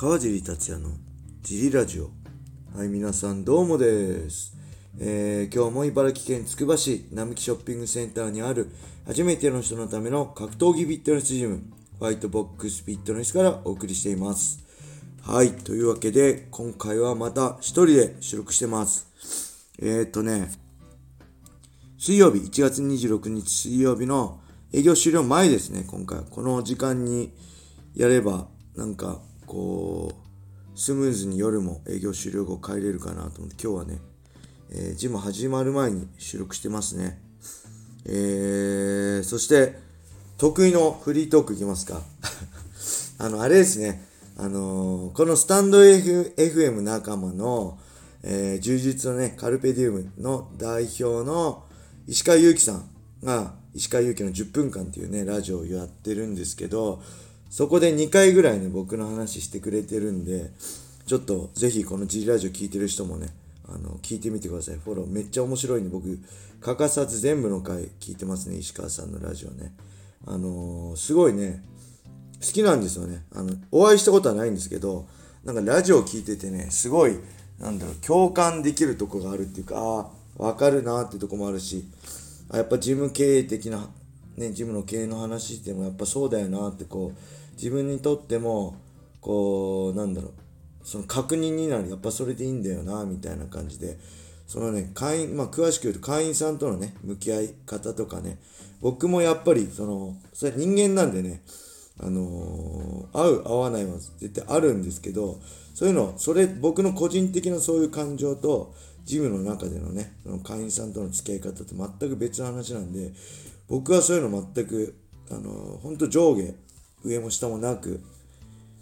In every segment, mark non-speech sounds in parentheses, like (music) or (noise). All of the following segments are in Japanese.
川尻達也のジリラジオ。はい、皆さんどうもです。えー、今日も茨城県つくば市並木ショッピングセンターにある初めての人のための格闘技フィットネスジム、ホワイトボックスフィットネスからお送りしています。はい、というわけで、今回はまた一人で収録してます。えー、っとね、水曜日、1月26日水曜日の営業終了前ですね、今回。この時間にやれば、なんか、こう、スムーズに夜も営業終了後帰れるかなと思って、今日はね、えー、ジム始まる前に収録してますね。えー、そして、得意のフリートークいきますか。(laughs) あの、あれですね、あのー、このスタンド、F、FM 仲間の、えー、充実のね、カルペディウムの代表の石川祐希さんが、石川祐希の10分間っていうね、ラジオをやってるんですけど、そこで2回ぐらいね、僕の話してくれてるんで、ちょっとぜひこの G ラジオ聞いてる人もね、あの、聞いてみてください。フォローめっちゃ面白いんで、僕、欠かさず全部の回聞いてますね、石川さんのラジオね。あのー、すごいね、好きなんですよね。あの、お会いしたことはないんですけど、なんかラジオ聞いててね、すごい、なんだろう、共感できるとこがあるっていうか、ああ、わかるなってとこもあるし、あやっぱ事務経営的な、ね、事務の経営の話してもやっぱそうだよなってこう、自分にとっても、こう、なんだろう、その確認になる、やっぱそれでいいんだよな、みたいな感じで、そのね、会員、まあ詳しく言うと会員さんとのね、向き合い方とかね、僕もやっぱり、その、それ人間なんでね、あのー、合う合わないは絶対あるんですけど、そういうの、それ、僕の個人的なそういう感情と、ジムの中でのね、その会員さんとの付き合い方って全く別の話なんで、僕はそういうの全く、あの、本当上下、上も下もなく、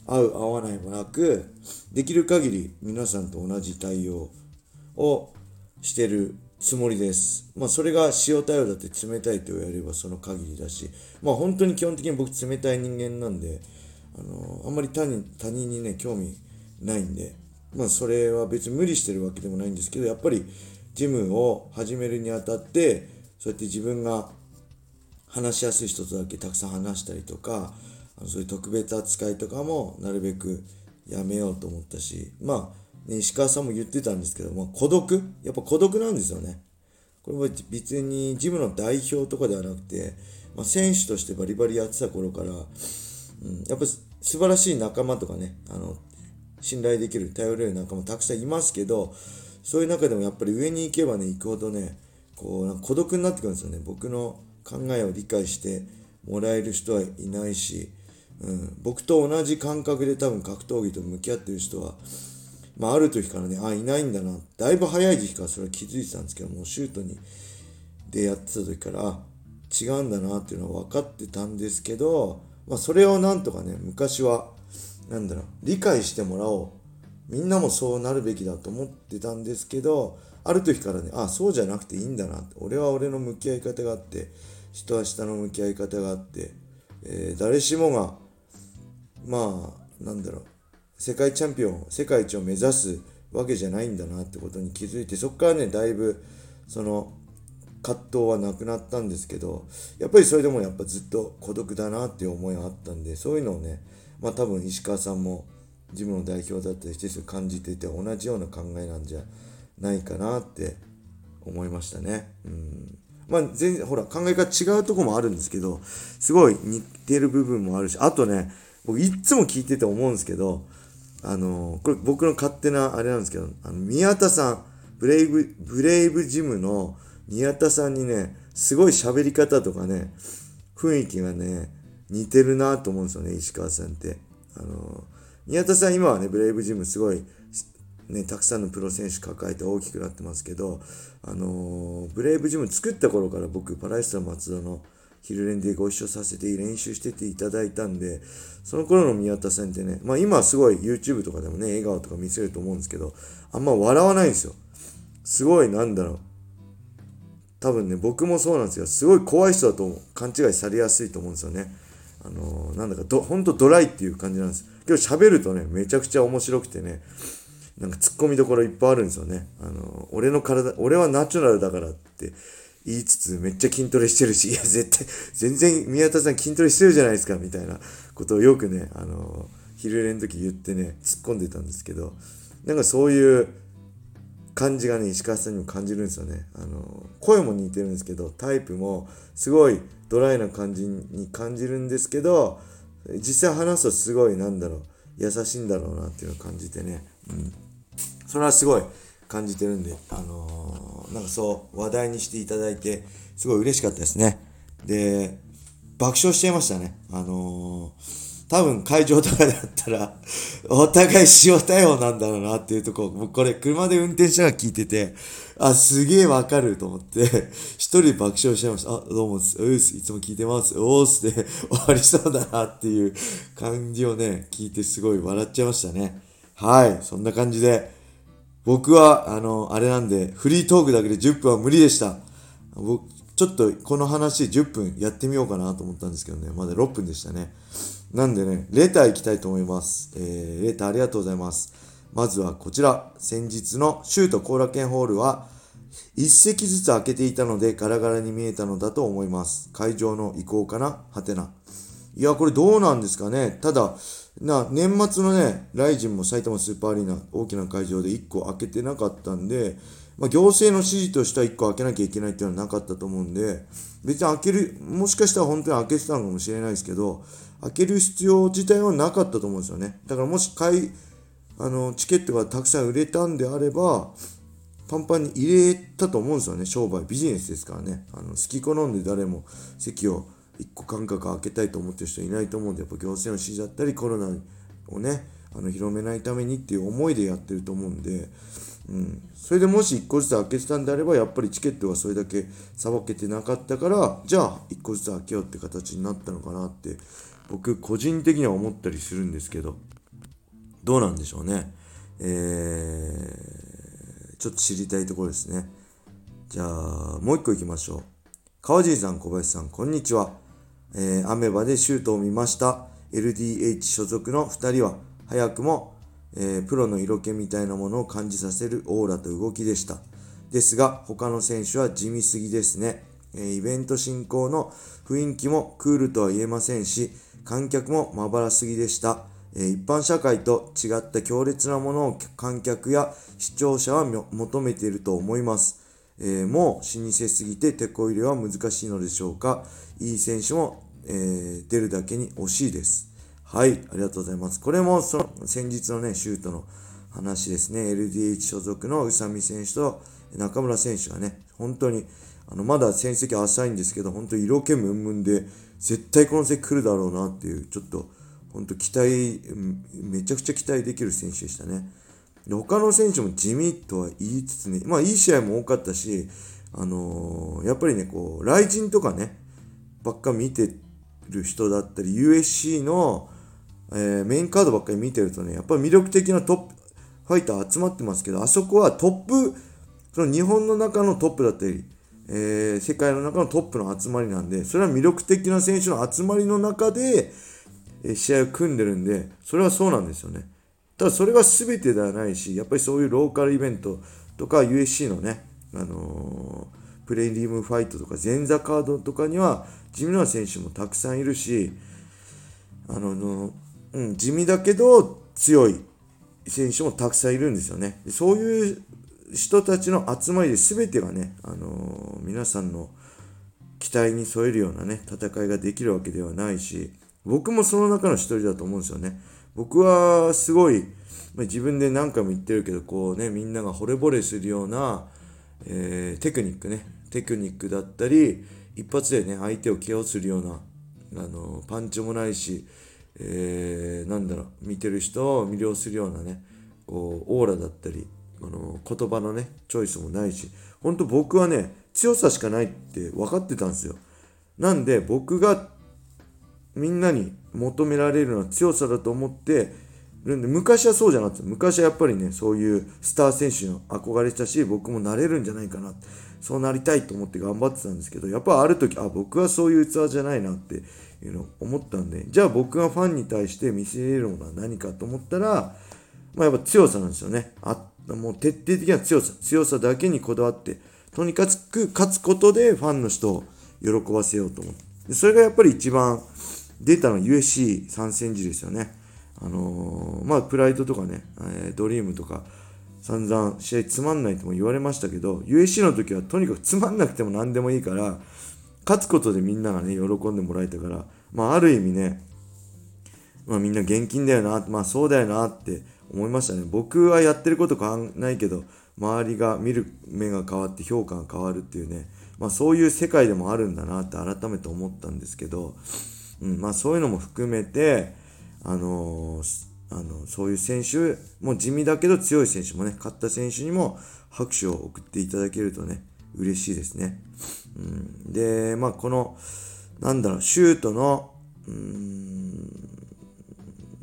合う合わないもなく、できる限り皆さんと同じ対応をしてるつもりです。まあそれが塩対応だって冷たいと言わればその限りだし、まあ本当に基本的に僕冷たい人間なんで、あの、あんまり他人他人にね、興味ないんで、まあそれは別に無理してるわけでもないんですけど、やっぱりジムを始めるにあたって、そうやって自分が話しやすい人とだけたくさん話したりとか、そういう特別扱いとかもなるべくやめようと思ったし、まあ、ね、石川さんも言ってたんですけど、まあ、孤独？やっぱ孤独なんですよね。これは別にジムの代表とかではなくて、まあ、選手としてバリバリやってた頃から、うん、やっぱ素晴らしい仲間とかね、あの、信頼できる、頼れる仲間たくさんいますけど、そういう中でもやっぱり上に行けばね、行くほどね、こう、孤独になってくるんですよね。僕の考えを理解してもらえる人はいないし、うん、僕と同じ感覚で多分格闘技と向き合ってる人は、まあ、ある時からね、あ、いないんだな。だいぶ早い時期からそれは気づいてたんですけどもう、シュートに、でやってた時から、あ、違うんだなっていうのは分かってたんですけど、まあ、それをなんとかね、昔は、なんだろう、理解してもらおう。みんなもそうなるべきだと思ってたんですけど、ある時からね、あ、そうじゃなくていいんだな。俺は俺の向き合い方があって、人は人の向き合い方があって、えー、誰しもが、まあ、なんだろう、世界チャンピオン、世界一を目指すわけじゃないんだなってことに気づいて、そこからね、だいぶ、その、葛藤はなくなったんですけど、やっぱりそれでもやっぱずっと孤独だなっていう思いがあったんで、そういうのをね、まあ多分石川さんもジムの代表だったりして感じていて同じような考えなんじゃないかなって思いましたね。うん。まあ全然、ほら考え方違うとこもあるんですけど、すごい似てる部分もあるし、あとね、僕いつも聞いてて思うんですけど、あのー、これ僕の勝手なあれなんですけど、あの宮田さん、ブレイブ、ブレイブジムの宮田さんにね、すごい喋り方とかね、雰囲気がね、似てるなと思うんですよね、石川さんって。あの、宮田さん今はね、ブレイブジムすごい、ね、たくさんのプロ選手抱えて大きくなってますけど、あのブレイブジム作った頃から僕、パライスタ松田の昼練でご一緒させて練習してていただいたんで、その頃の宮田さんってね、まあ今はすごい YouTube とかでもね、笑顔とか見せると思うんですけど、あんま笑わないんですよ。すごいなんだろう。多分ね、僕もそうなんですよ。すごい怖い人だと勘違いされやすいと思うんですよね。あのー、なんだかど、ほんとドライっていう感じなんです。けど喋るとね、めちゃくちゃ面白くてね、なんか突っ込みどころいっぱいあるんですよね。あのー、俺の体、俺はナチュラルだからって言いつつ、めっちゃ筋トレしてるし、いや、絶対、全然宮田さん筋トレしてるじゃないですか、みたいなことをよくね、あの、昼練の時言ってね、突っ込んでたんですけど、なんかそういう感じがね、石川さんにも感じるんですよね。あの、声も似てるんですけど、タイプもすごいドライな感じに感じるんですけど、実際話すとすごいなんだろう、優しいんだろうなっていうのを感じてね、うん。それはすごい感じてるんで、あのー、なんかそう話題にしていただいて、すごい嬉しかったですね。で、爆笑しちゃいましたね。あのー多分会場とかだったら、(laughs) お互い塩対応なんだろうなっていうとこ、僕これ車で運転しながら聞いてて、あ、すげえわかると思って、(laughs) 一人爆笑しちゃいました。あ、どうも、うす、いつも聞いてます。おーすで (laughs) 終わりそうだなっていう感じをね、聞いてすごい笑っちゃいましたね。はい、そんな感じで、僕は、あの、あれなんで、フリートークだけで10分は無理でした。僕、ちょっとこの話10分やってみようかなと思ったんですけどね、まだ6分でしたね。なんでね、レター行きたいと思います。えー、レターありがとうございます。まずはこちら、先日のシュート後楽園ホールは、一席ずつ開けていたのでガラガラに見えたのだと思います。会場の移行かな？はてな。いや、これどうなんですかね。ただ、な、年末のね、ライジンも埼玉スーパーアリーナ、大きな会場で1個開けてなかったんで、まあ、行政の指示としては1個開けなきゃいけないっていうのはなかったと思うんで、別に開ける、もしかしたら本当に開けてたのかもしれないですけど、開ける必要自体はなかったと思うんですよね。だからもし買い、あの、チケットがたくさん売れたんであれば、パンパンに入れたと思うんですよね。商売、ビジネスですからね。あの、好き好んで誰も席を1個間隔開けたいと思ってる人いないと思うんで、やっぱ行政の指示だったり、コロナをね、あの広めないためにっていう思いでやってると思うんで、うん、それでもし1個ずつ開けてたんであればやっぱりチケットがそれだけさばけてなかったからじゃあ1個ずつ開けようって形になったのかなって僕個人的には思ったりするんですけどどうなんでしょうね。えー、ちょっと知りたいところですね。じゃあもう1個いきましょう。川尻さん小林さんこんにちは、えー、アメバでシュートを見ました LDH 所属の2人は早くもえー、プロの色気みたいなものを感じさせるオーラと動きでした。ですが、他の選手は地味すぎですね。えー、イベント進行の雰囲気もクールとは言えませんし、観客もまばらすぎでした。えー、一般社会と違った強烈なものを観客や視聴者は求めていると思います。えー、もう老舗すぎて手こ入れは難しいのでしょうか？いい選手も、え出るだけに惜しいです。はい、ありがとうございます。これもその先日のね、シュートの話ですね。LDH 所属の宇佐美選手と中村選手がね、本当に、あの、まだ戦績浅いんですけど、本当に色気ムンムンで、絶対この席来るだろうなっていう、ちょっと、本当期待、めちゃくちゃ期待できる選手でしたね。他の選手も地味とは言いつつね、まあいい試合も多かったし、あのー、やっぱりね、こう、雷神とかね、ばっか見てる人だったり、USC の、えー、メインカードばっかり見てるとね、やっぱり魅力的なトップファイター集まってますけど、あそこはトップ、その日本の中のトップだったり、えー、世界の中のトップの集まりなんで、それは魅力的な選手の集まりの中で、えー、試合を組んでるんで、それはそうなんですよね。ただそれが全てではないし、やっぱりそういうローカルイベントとか USC のね、あのー、プレイリームファイトとか前座カードとかには地味な選手もたくさんいるし、あのうん、地味だけど強い選手もたくさんいるんですよね。そういう人たちの集まりで全てがね、あのー、皆さんの期待に添えるようなね、戦いができるわけではないし、僕もその中の一人だと思うんですよね。僕はすごい、まあ、自分で何回も言ってるけど、こうね、みんなが惚れ惚れするような、えー、テクニックね、テクニックだったり、一発でね、相手を KO するような、あの、パンチもないし、えー、なんだろう、見てる人を魅了するようなね、こう、オーラだったり、この言葉のね、チョイスもないし、本当僕はね、強さしかないって分かってたんですよ。なんで僕がみんなに求められるのは強さだと思ってるんで、昔はそうじゃなくて、昔はやっぱりね、そういうスター選手の憧れしたし、僕もなれるんじゃないかな。そうなりたいと思って頑張ってたんですけど、やっぱある時、あ、僕はそういう器じゃないなっていうのを思ったんで、じゃあ僕がファンに対して見せれるものは何かと思ったら、まあ、やっぱ強さなんですよね。あもう徹底的な強さ。強さだけにこだわって、とにかく勝つことでファンの人を喜ばせようと思って。それがやっぱり一番出たの USC 参戦時ですよね。あのー、まあ、プライドとかね、え、ドリームとか、散々試合つまんないとも言われましたけど、USC の時はとにかくつまんなくても何でもいいから、勝つことでみんながね、喜んでもらえたから、まあ、ある意味ね、まあ、みんな現金だよな、まあ、そうだよなって思いましたね。僕はやってること変わんないけど、周りが見る目が変わって評価が変わるっていうね、まあ、そういう世界でもあるんだなって改めて思ったんですけど、うんまあ、そういうのも含めて、あのー、あのそういう選手も地味だけど強い選手もね勝った選手にも拍手を送っていただけるとね嬉しいですね、うん、でまあこのなんだろうシュートのうん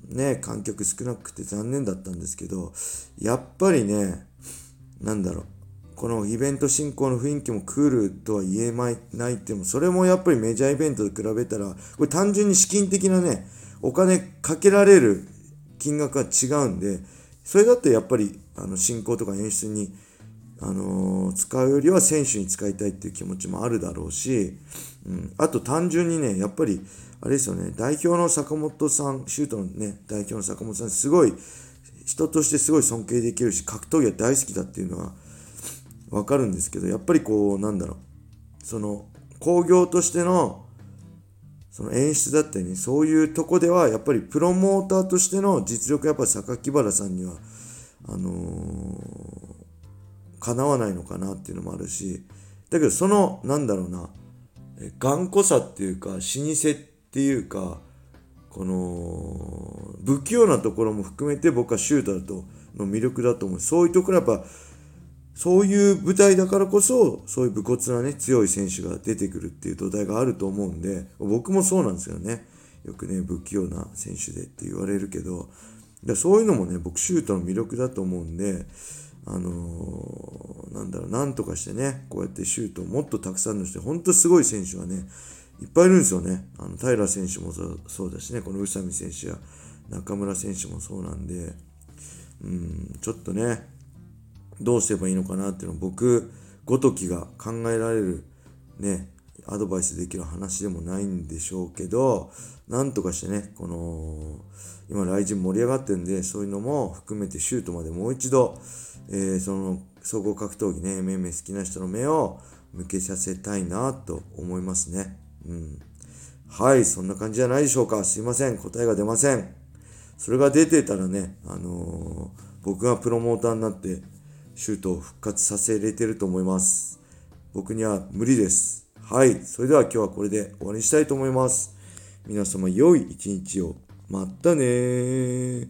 ね観客少なくて残念だったんですけどやっぱりねなんだろうこのイベント進行の雰囲気もクールとは言えないってもそれもやっぱりメジャーイベントと比べたらこれ単純に資金的なねお金かけられる金額が違うんで、それだってやっぱりあの進行とか演出に、あのー、使うよりは選手に使いたいっていう気持ちもあるだろうし、うん、あと単純にね、やっぱり、あれですよね、代表の坂本さん、シュートのね、代表の坂本さん、すごい、人としてすごい尊敬できるし、格闘技は大好きだっていうのはわかるんですけど、やっぱりこう、なんだろう、その、興行としてのその演出だったりね、そういうとこでは、やっぱりプロモーターとしての実力、やっぱ榊原さんには、あのー、かなわないのかなっていうのもあるし、だけどその、なんだろうな、頑固さっていうか、老舗っていうか、この、不器用なところも含めて僕はシュートだと、の魅力だと思う。そういうところやっぱ、そういう舞台だからこそ、そういう武骨なね、強い選手が出てくるっていう土台があると思うんで、僕もそうなんですよね。よくね、不器用な選手でって言われるけど、そういうのもね、僕シュートの魅力だと思うんで、あのー、なんだろう、なんとかしてね、こうやってシュートをもっとたくさんの人、本当すごい選手がね、いっぱいいるんですよね。あの、平選手もそうだしね、この宇佐美選手や中村選手もそうなんで、うん、ちょっとね、どうすればいいのかなっていうのを僕ごときが考えられるねアドバイスできる話でもないんでしょうけどなんとかしてねこの今ライジン盛り上がってるんでそういうのも含めてシュートまでもう一度、えー、その総合格闘技ね MMA 好きな人の目を向けさせたいなと思いますね。うん。はいそんな感じじゃないでしょうか。すいません。答えが出ません。それが出てたらねあのー、僕がプロモーターになってシュートを復活させれてると思います。僕には無理です。はい。それでは今日はこれで終わりにしたいと思います。皆様良い一日を。またね